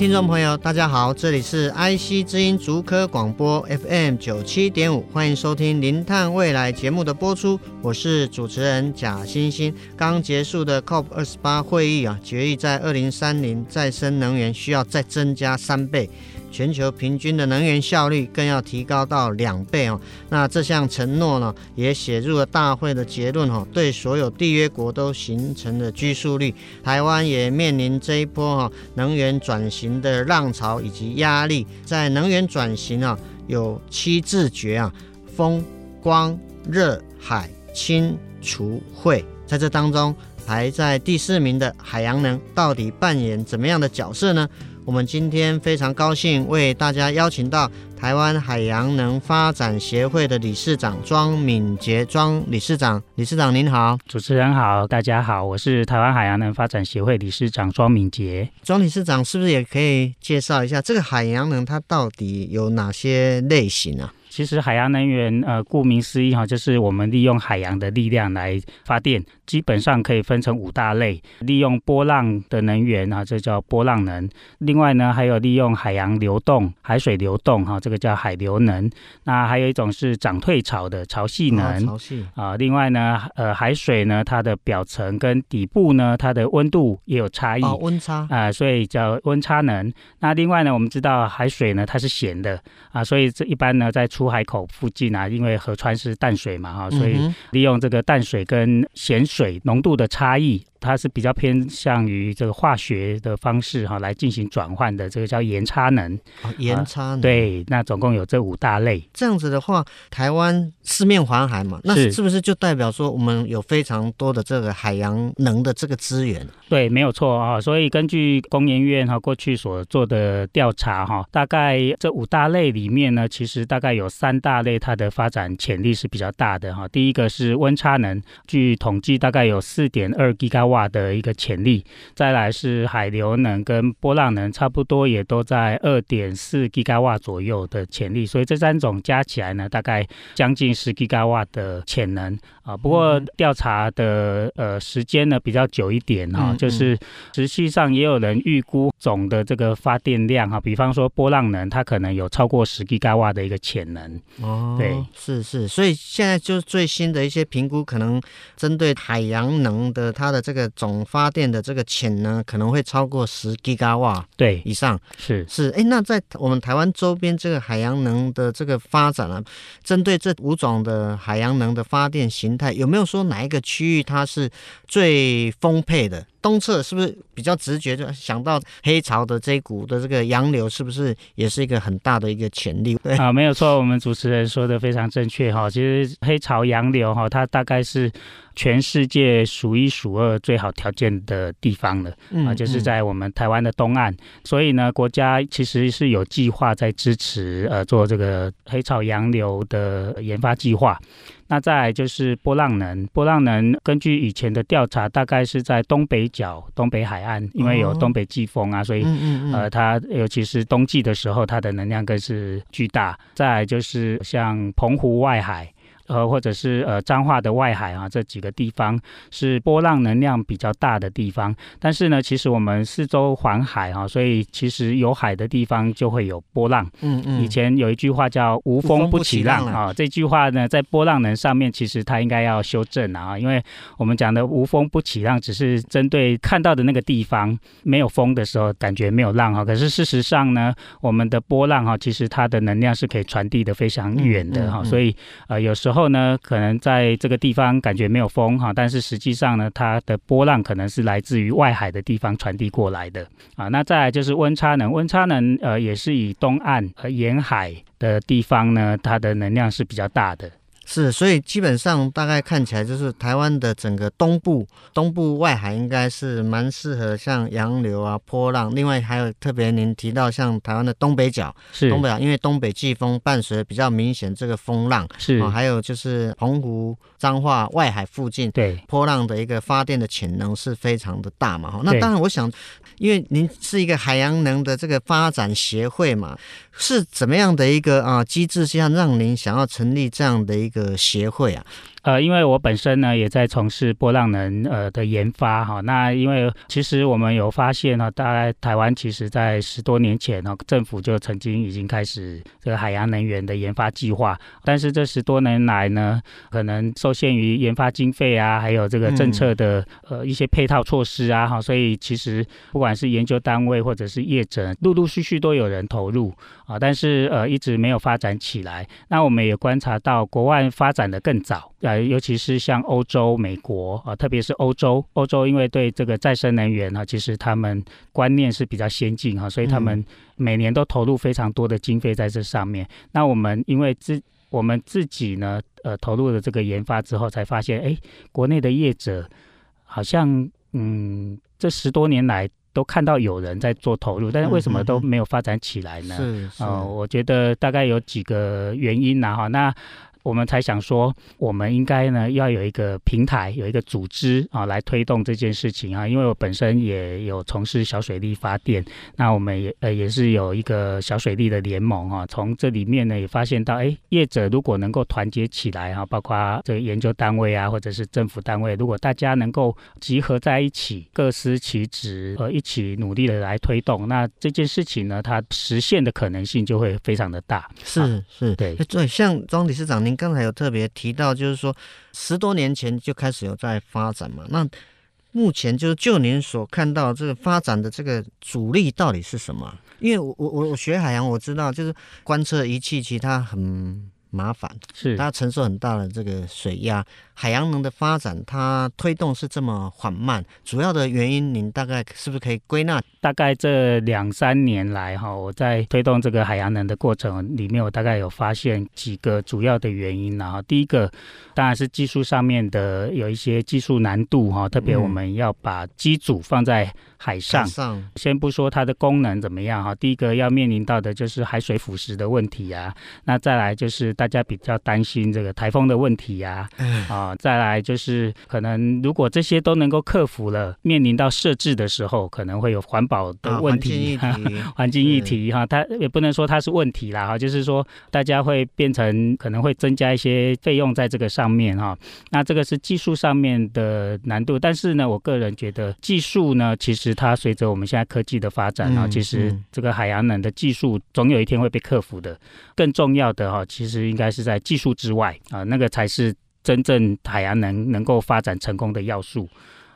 听众朋友，大家好，这里是 IC 之音竹科广播 FM 九七点五，欢迎收听《零碳未来》节目的播出，我是主持人贾欣欣。刚结束的 COP 二十八会议啊，决议在二零三零再生能源需要再增加三倍。全球平均的能源效率更要提高到两倍哦。那这项承诺呢，也写入了大会的结论哦，对所有缔约国都形成了拘束力。台湾也面临这一波哈能源转型的浪潮以及压力。在能源转型啊，有七字诀啊：风、光、热、海、氢、储、汇。在这当中，排在第四名的海洋能到底扮演怎么样的角色呢？我们今天非常高兴为大家邀请到台湾海洋能发展协会的理事长庄敏杰庄理事长，理事长您好，主持人好，大家好，我是台湾海洋能发展协会理事长庄敏杰。庄理事长是不是也可以介绍一下这个海洋能它到底有哪些类型啊？其实海洋能源，呃，顾名思义哈，就是我们利用海洋的力量来发电，基本上可以分成五大类。利用波浪的能源啊，这叫波浪能。另外呢，还有利用海洋流动、海水流动哈，这个叫海流能。那还有一种是涨退潮的潮汐能。潮汐啊。另外呢，呃，海水呢，它的表层跟底部呢，它的温度也有差异。哦，温差啊，所以叫温差能。那另外呢，我们知道海水呢，它是咸的啊，所以这一般呢，在出海口附近啊，因为河川是淡水嘛，哈，所以利用这个淡水跟咸水浓度的差异。它是比较偏向于这个化学的方式哈，来进行转换的，这个叫盐差能。哦，盐差能。对，那总共有这五大类。这样子的话，台湾四面环海嘛，那是不是就代表说我们有非常多的这个海洋能的这个资源？对，没有错啊。所以根据工研院哈过去所做的调查哈，大概这五大类里面呢，其实大概有三大类它的发展潜力是比较大的哈。第一个是温差能，据统计大概有四点二吉瓦的一个潜力，再来是海流能跟波浪能，差不多也都在二点四吉瓦左右的潜力，所以这三种加起来呢，大概将近十吉瓦的潜能啊。不过调查的呃时间呢比较久一点哈，就是实际上也有人预估总的这个发电量哈，比方说波浪能，它可能有超过十吉瓦的一个潜能。哦，对，是是，所以现在就是最新的一些评估，可能针对海洋能的它的这个。总发电的这个潜能可能会超过十吉瓦，对。以上，是。是。哎，那在我们台湾周边这个海洋能的这个发展啊，针对这五种的海洋能的发电形态，有没有说哪一个区域它是最丰沛的？东侧是不是比较直觉就想到黑潮的这一股的这个洋流，是不是也是一个很大的一个潜力？对啊，没有错，我们主持人说的非常正确哈。其实黑潮洋流哈，它大概是全世界数一数二最好条件的地方了啊，就是在我们台湾的东岸。所以呢，国家其实是有计划在支持呃做这个黑潮洋流的研发计划。那再来就是波浪能，波浪能根据以前的调查，大概是在东北角、东北海岸，因为有东北季风啊，所以呃，它尤其是冬季的时候，它的能量更是巨大。再来就是像澎湖外海。呃，或者是呃彰化的外海啊，这几个地方是波浪能量比较大的地方。但是呢，其实我们四周环海啊，所以其实有海的地方就会有波浪。嗯嗯。以前有一句话叫“无风不起浪”啊，这句话呢，在波浪能上面其实它应该要修正啊，因为我们讲的“无风不起浪”只是针对看到的那个地方没有风的时候感觉没有浪哈。可是事实上呢，我们的波浪哈，其实它的能量是可以传递的非常远的哈。所以呃，有时候。后呢，可能在这个地方感觉没有风哈，但是实际上呢，它的波浪可能是来自于外海的地方传递过来的啊。那再来就是温差能，温差能呃也是以东岸和沿海的地方呢，它的能量是比较大的。是，所以基本上大概看起来就是台湾的整个东部、东部外海应该是蛮适合像洋流啊、波浪。另外还有特别您提到像台湾的东北角，是东北角，因为东北季风伴随比较明显这个风浪，是、哦，还有就是澎湖、彰化外海附近，对波浪的一个发电的潜能是非常的大嘛。那当然，我想，因为您是一个海洋能的这个发展协会嘛，是怎么样的一个啊机制下让您想要成立这样的一个？的协会啊。呃，因为我本身呢也在从事波浪能呃的研发哈，那因为其实我们有发现呢，大概台湾其实在十多年前呢，政府就曾经已经开始这个海洋能源的研发计划，但是这十多年来呢，可能受限于研发经费啊，还有这个政策的呃一些配套措施啊哈，所以其实不管是研究单位或者是业者，陆陆续续都有人投入啊，但是呃一直没有发展起来。那我们也观察到国外发展的更早。呃，尤其是像欧洲、美国啊，特别是欧洲，欧洲因为对这个再生能源呢，其实他们观念是比较先进哈，所以他们每年都投入非常多的经费在这上面。嗯、那我们因为自我们自己呢，呃，投入了这个研发之后，才发现，哎，国内的业者好像，嗯，这十多年来都看到有人在做投入，但是为什么都没有发展起来呢？嗯、是，呃，我觉得大概有几个原因呐，哈，那。我们才想说，我们应该呢要有一个平台，有一个组织啊，来推动这件事情啊。因为我本身也有从事小水力发电，那我们也呃也是有一个小水力的联盟啊。从这里面呢也发现到，哎，业者如果能够团结起来啊，包括这个研究单位啊，或者是政府单位，如果大家能够集合在一起，各司其职，呃，一起努力的来推动，那这件事情呢，它实现的可能性就会非常的大。是、是，对对，像庄理事长您。您刚才有特别提到，就是说十多年前就开始有在发展嘛？那目前就是就您所看到这个发展的这个主力到底是什么？因为我我我学海洋，我知道就是观测仪器其他很麻烦，是它承受很大的这个水压。海洋能的发展，它推动是这么缓慢，主要的原因您大概是不是可以归纳？大概这两三年来哈，我在推动这个海洋能的过程里面，我大概有发现几个主要的原因然后，第一个当然是技术上面的有一些技术难度哈，特别我们要把机组放在海上，海上先不说它的功能怎么样哈，第一个要面临到的就是海水腐蚀的问题啊，那再来就是大家比较担心这个台风的问题呀，啊。再来就是可能，如果这些都能够克服了，面临到设置的时候，可能会有环保的问题，啊、环境议题 哈，它也不能说它是问题啦哈，就是说大家会变成可能会增加一些费用在这个上面哈。那这个是技术上面的难度，但是呢，我个人觉得技术呢，其实它随着我们现在科技的发展啊，其实这个海洋能的技术总有一天会被克服的。更重要的哈，其实应该是在技术之外啊，那个才是。真正海洋能能够发展成功的要素，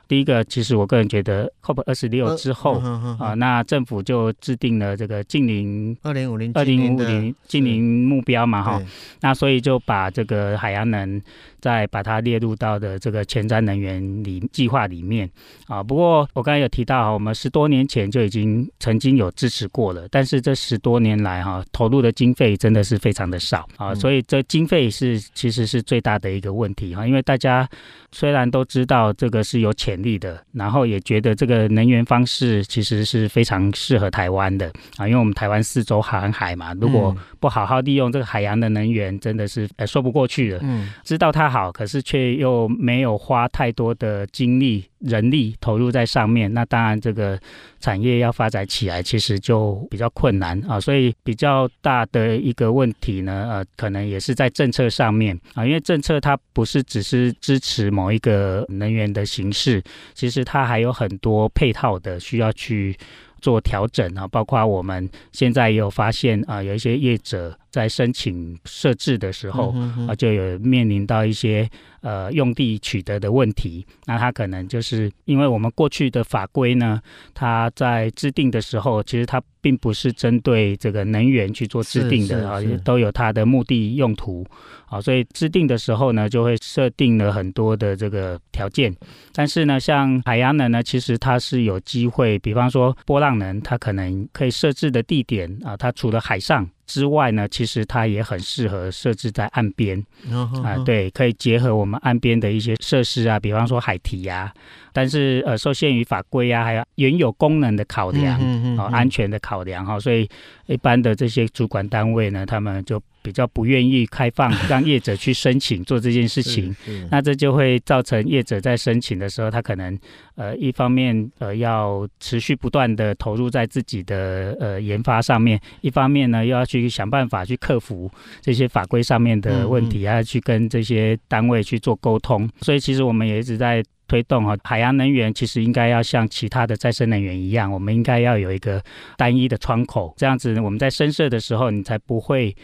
第一个，其实我个人觉得，COP 二十六之后、啊，那政府就制定了这个净零二零五零二零五零近零目标嘛，哈，那所以就把这个海洋能。再把它列入到的这个前瞻能源里计划里面啊。不过我刚才有提到哈，我们十多年前就已经曾经有支持过了，但是这十多年来哈，投入的经费真的是非常的少啊，所以这经费是其实是最大的一个问题哈。因为大家虽然都知道这个是有潜力的，然后也觉得这个能源方式其实是非常适合台湾的啊，因为我们台湾四周航海嘛，如果不好好利用这个海洋的能源，真的是呃说不过去的。嗯，知道它。好，可是却又没有花太多的精力、人力投入在上面，那当然这个产业要发展起来，其实就比较困难啊。所以比较大的一个问题呢，呃，可能也是在政策上面啊，因为政策它不是只是支持某一个能源的形式，其实它还有很多配套的需要去做调整啊。包括我们现在也有发现啊，有一些业者。在申请设置的时候啊，就有面临到一些呃用地取得的问题。那它可能就是因为我们过去的法规呢，它在制定的时候，其实它并不是针对这个能源去做制定的啊，都有它的目的用途啊，所以制定的时候呢，就会设定了很多的这个条件。但是呢，像海洋能呢，其实它是有机会，比方说波浪能，它可能可以设置的地点啊，它除了海上之外呢，其实它也很适合设置在岸边。啊、对，可以结合我们岸边的一些设施啊，比方说海堤呀、啊。但是呃，受限于法规啊，还有原有功能的考量，嗯嗯安全的考量哈、哦，所以一般的这些主管单位呢，他们就比较不愿意开放 让业者去申请做这件事情。那这就会造成业者在申请的时候，他可能呃一方面呃要持续不断的投入在自己的呃研发上面，一方面呢又要去想办法去克服这些法规上面的问题，还要去跟这些单位去做沟通。所以其实我们也一直在。推动哈，海洋能源其实应该要像其他的再生能源一样，我们应该要有一个单一的窗口，这样子我们在深设的时候，你才不会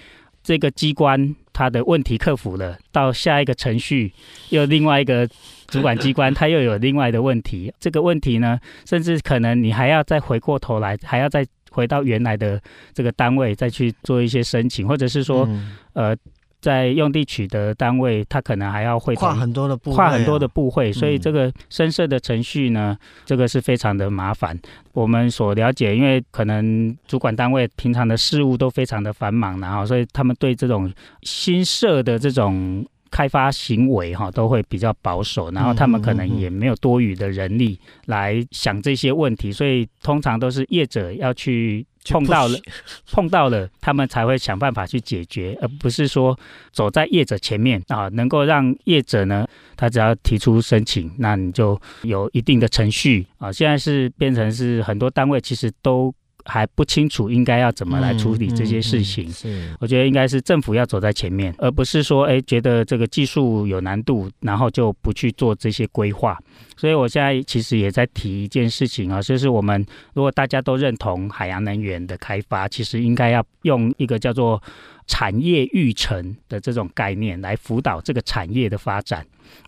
这个机关它的问题克服了，到下一个程序又另外一个主管机关它又有另外的问题，这个问题呢，甚至可能你还要再回过头来，还要再回到原来的这个单位再去做一些申请，或者是说，呃。在用地取得单位，他可能还要会跨很多的部会，跨很多的部会，所以这个申设的程序呢，嗯、这个是非常的麻烦。我们所了解，因为可能主管单位平常的事务都非常的繁忙，然后所以他们对这种新设的这种开发行为哈，都会比较保守，然后他们可能也没有多余的人力来想这些问题，所以通常都是业者要去。碰到了，碰到了，他们才会想办法去解决，而不是说走在业者前面啊，能够让业者呢，他只要提出申请，那你就有一定的程序啊。现在是变成是很多单位其实都。还不清楚应该要怎么来处理这些事情。是，我觉得应该是政府要走在前面，而不是说，哎，觉得这个技术有难度，然后就不去做这些规划。所以我现在其实也在提一件事情啊，就是我们如果大家都认同海洋能源的开发，其实应该要用一个叫做产业育成的这种概念来辅导这个产业的发展。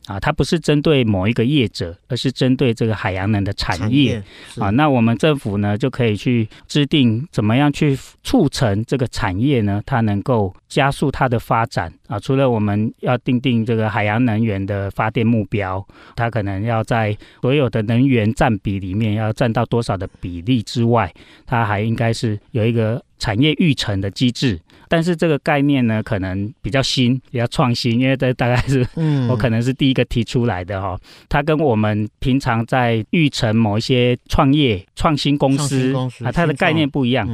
啊，它不是针对某一个业者，而是针对这个海洋能的产业。啊，那我们政府呢就可以去制定怎么样去促成这个产业呢？它能够加速它的发展啊。除了我们要定定这个海洋能源的发电目标，它可能要在所有的能源占比里面要占到多少的比例之外，它还应该是有一个产业育成的机制。但是这个概念呢，可能比较新，比较创新，因为这大概是，我可能是第一个提出来的哈。它跟我们平常在育成某一些创业创新公司啊，它的概念不一样。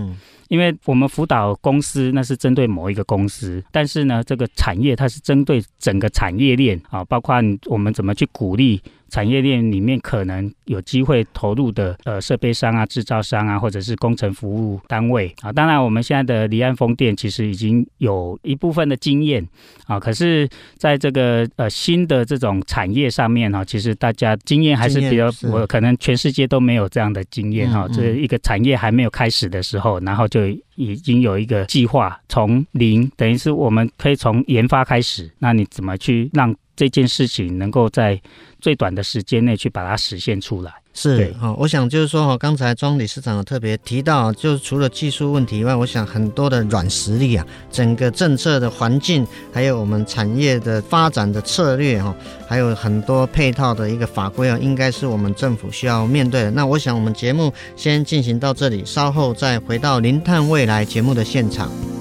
因为我们辅导公司那是针对某一个公司，但是呢，这个产业它是针对整个产业链啊，包括我们怎么去鼓励。产业链里面可能有机会投入的呃设备商啊、制造商啊，或者是工程服务单位啊。当然，我们现在的离岸风电其实已经有一部分的经验啊。可是，在这个呃新的这种产业上面哈，其实大家经验还是比较，我可能全世界都没有这样的经验哈。这一个产业还没有开始的时候，然后就已经有一个计划，从零等于是我们可以从研发开始。那你怎么去让这件事情能够在最短的时间内去把它实现出来？是哈，我想就是说哈，刚才庄理事长有特别提到，就是除了技术问题以外，我想很多的软实力啊，整个政策的环境，还有我们产业的发展的策略哈，还有很多配套的一个法规啊，应该是我们政府需要面对的。那我想我们节目先进行到这里，稍后再回到《零碳未来》节目的现场。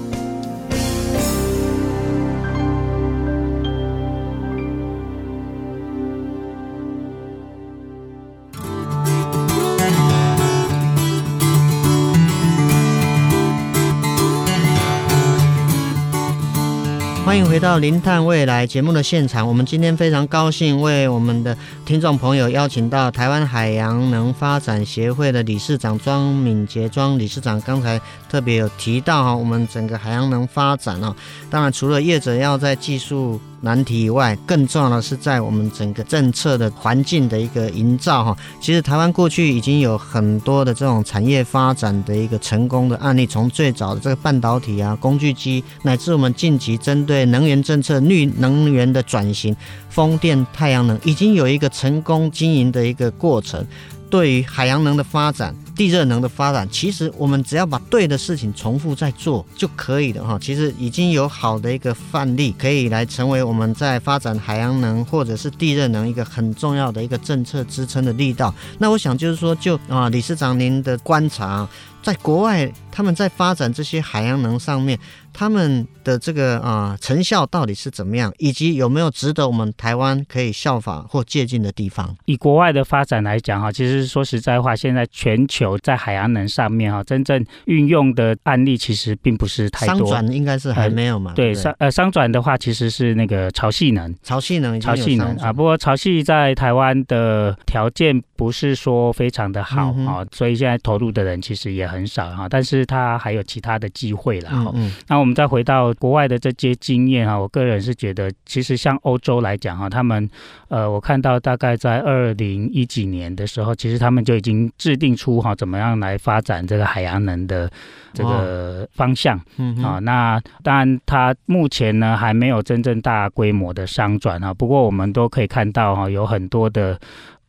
回到《零碳未来》节目的现场。我们今天非常高兴为我们的听众朋友邀请到台湾海洋能发展协会的理事长庄敏杰庄理事长。刚才特别有提到哈，我们整个海洋能发展啊，当然除了业者要在技术难题以外，更重要的是在我们整个政策的环境的一个营造哈。其实台湾过去已经有很多的这种产业发展的一个成功的案例，从最早的这个半导体啊、工具机，乃至我们近期针对能源政策、绿能源的转型、风电、太阳能，已经有一个成功经营的一个过程。对于海洋能的发展，地热能的发展，其实我们只要把对的事情重复再做就可以了哈。其实已经有好的一个范例，可以来成为我们在发展海洋能或者是地热能一个很重要的一个政策支撑的力道。那我想就是说，就啊，理事长您的观察。在国外，他们在发展这些海洋能上面，他们的这个啊、呃、成效到底是怎么样，以及有没有值得我们台湾可以效仿或借鉴的地方？以国外的发展来讲哈，其实说实在话，现在全球在海洋能上面哈，真正运用的案例其实并不是太多。商转应该是还没有嘛？呃、对，商呃商转的话，其实是那个潮汐能，潮汐能，潮汐能啊。不过潮汐在台湾的条件不是说非常的好啊、所以现在投入的人其实也很少哈。但是它还有其他的机会了哈。嗯，嗯。那我们再回到国外的这些经验哈，我个人是觉得，其实像欧洲来讲哈，他们呃，我看到大概在二零一几年的时候，其实他们就已经制定出哈怎么样来发展这个海洋能的这个方向。嗯。啊，那当然，它目前呢还没有真正大规模的商转啊。不过我们都可以看到哈，有很多的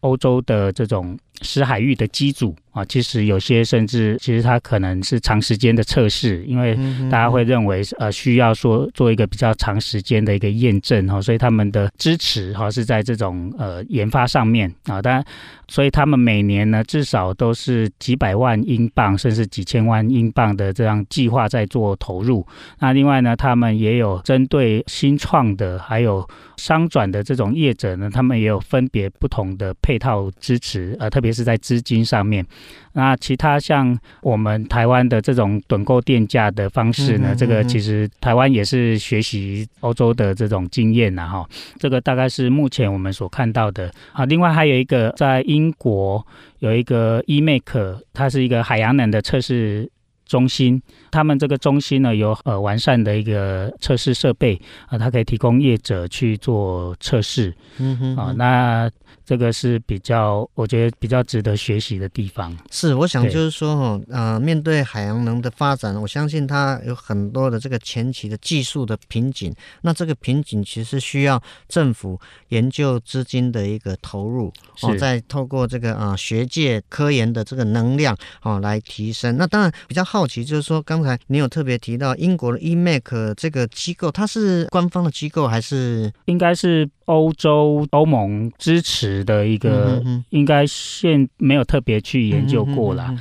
欧洲的这种死海域的机组。啊，其实有些甚至其实它可能是长时间的测试，因为大家会认为呃需要说做一个比较长时间的一个验证哈，所以他们的支持哈是在这种呃研发上面啊，当然，所以他们每年呢至少都是几百万英镑甚至几千万英镑的这样计划在做投入。那另外呢，他们也有针对新创的还有商转的这种业者呢，他们也有分别不同的配套支持，呃，特别是在资金上面。那其他像我们台湾的这种趸购电价的方式呢，这个其实台湾也是学习欧洲的这种经验呐，哈，这个大概是目前我们所看到的啊。另外还有一个在英国有一个 eMake，它是一个海洋能的测试中心，他们这个中心呢有呃完善的一个测试设备啊，它可以提供业者去做测试，嗯哼，啊那。这个是比较，我觉得比较值得学习的地方。是，我想就是说，哈，呃，面对海洋能的发展，我相信它有很多的这个前期的技术的瓶颈。那这个瓶颈其实需要政府研究资金的一个投入，哦，再透过这个啊、呃、学界科研的这个能量，哦，来提升。那当然比较好奇，就是说刚才你有特别提到英国的 eMake 这个机构，它是官方的机构还是？应该是。欧洲欧盟支持的一个，应该现没有特别去研究过啦。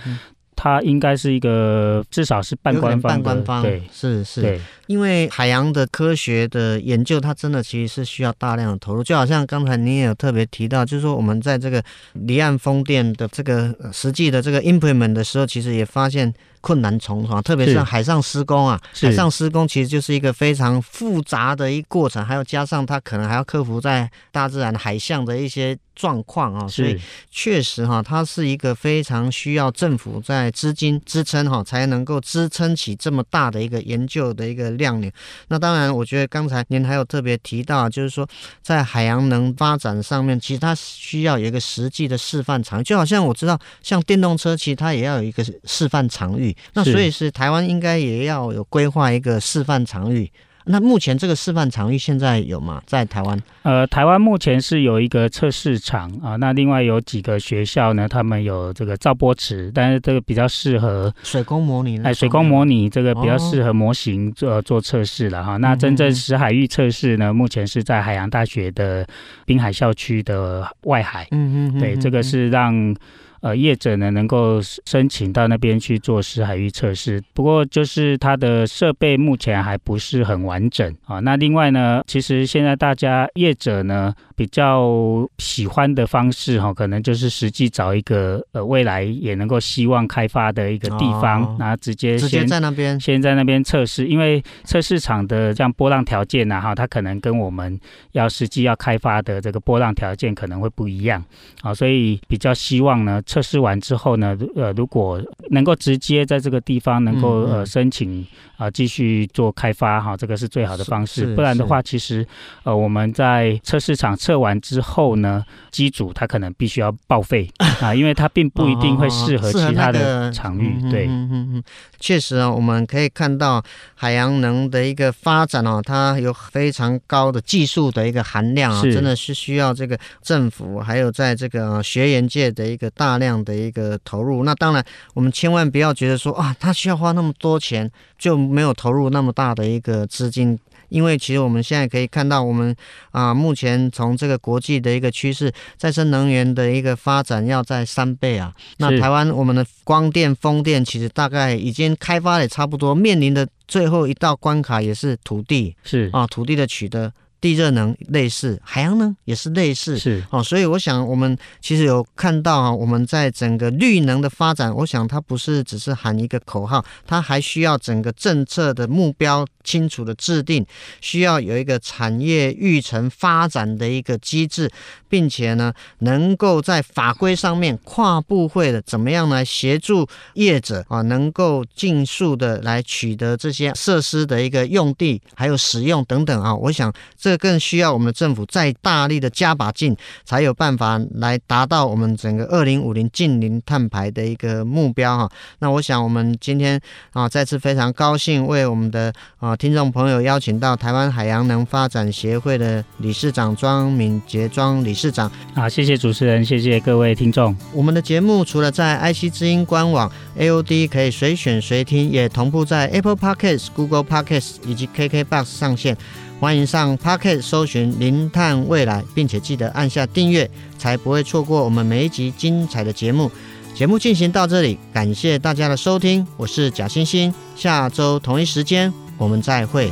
它应该是一个至少是半官半官方，对，是是。对，因为海洋的科学的研究，它真的其实是需要大量的投入。就好像刚才你也有特别提到，就是说我们在这个离岸风电的这个实际的这个 implement 的时候，其实也发现。困难重重，特别是海上施工啊，海上施工其实就是一个非常复杂的一个过程，还要加上它可能还要克服在大自然海象的一些状况啊，所以确实哈，它是一个非常需要政府在资金支撑哈，才能够支撑起这么大的一个研究的一个量呢。那当然，我觉得刚才您还有特别提到，就是说在海洋能发展上面，其实它需要有一个实际的示范场域，就好像我知道，像电动车，其实它也要有一个示范场域。那所以是台湾应该也要有规划一个示范场域。那目前这个示范场域现在有吗？在台湾？呃，台湾目前是有一个测试场啊。那另外有几个学校呢，他们有这个造波池，但是这个比较适合水工模拟。哎，水工模拟这个比较适合模型做做测试了哈。那真正实海域测试呢，目前是在海洋大学的滨海校区的外海。嗯嗯。对，这个是让。呃，业者呢能够申请到那边去做湿海域测试，不过就是它的设备目前还不是很完整啊。那另外呢，其实现在大家业者呢比较喜欢的方式哈，可能就是实际找一个呃未来也能够希望开发的一个地方，然后直接直接在那边先在那边测试，因为测试场的这样波浪条件呢哈，它可能跟我们要实际要开发的这个波浪条件可能会不一样啊，所以比较希望呢。测试完之后呢，呃，如果能够直接在这个地方能够呃申请啊继续做开发哈，这个是最好的方式。不然的话，其实呃我们在测试场测完之后呢，机组它可能必须要报废 啊，因为它并不一定会适合其他的场域。对，嗯嗯嗯，确实啊，我们可以看到海洋能的一个发展哦，它有非常高的技术的一个含量啊，真的是需要这个政府还有在这个学研界的一个大。大量的一个投入。那当然，我们千万不要觉得说啊，他需要花那么多钱，就没有投入那么大的一个资金。因为其实我们现在可以看到，我们啊，目前从这个国际的一个趋势，再生能源的一个发展要在三倍啊。那台湾我们的光电、风电其实大概已经开发也差不多，面临的最后一道关卡也是土地，是啊，土地的取得。地热能类似，海洋能也是类似，是。哦，所以我想我们其实有看到啊，我们在整个绿能的发展，我想它不是只是喊一个口号，它还需要整个政策的目标清楚的制定，需要有一个产业育成发展的一个机制，并且呢，能够在法规上面跨部会的怎么样来协助业者啊，能够尽速的来取得这些设施的一个用地还有使用等等啊，我想。这更需要我们政府再大力的加把劲，才有办法来达到我们整个二零五零净零碳排的一个目标哈。那我想我们今天啊再次非常高兴为我们的啊听众朋友邀请到台湾海洋能发展协会的理事长庄敏杰庄理事长。好，谢谢主持人，谢谢各位听众。我们的节目除了在 IC 之音官网 AOD 可以随选随听，也同步在 Apple Podcasts、Google Podcasts 以及 KKBox 上线。欢迎上 Pocket 搜寻“零碳未来”，并且记得按下订阅，才不会错过我们每一集精彩的节目。节目进行到这里，感谢大家的收听，我是贾欣欣，下周同一时间我们再会。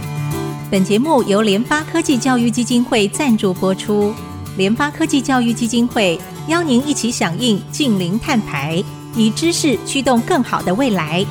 本节目由联发科技教育基金会赞助播出，联发科技教育基金会邀您一起响应近零碳排，以知识驱动更好的未来。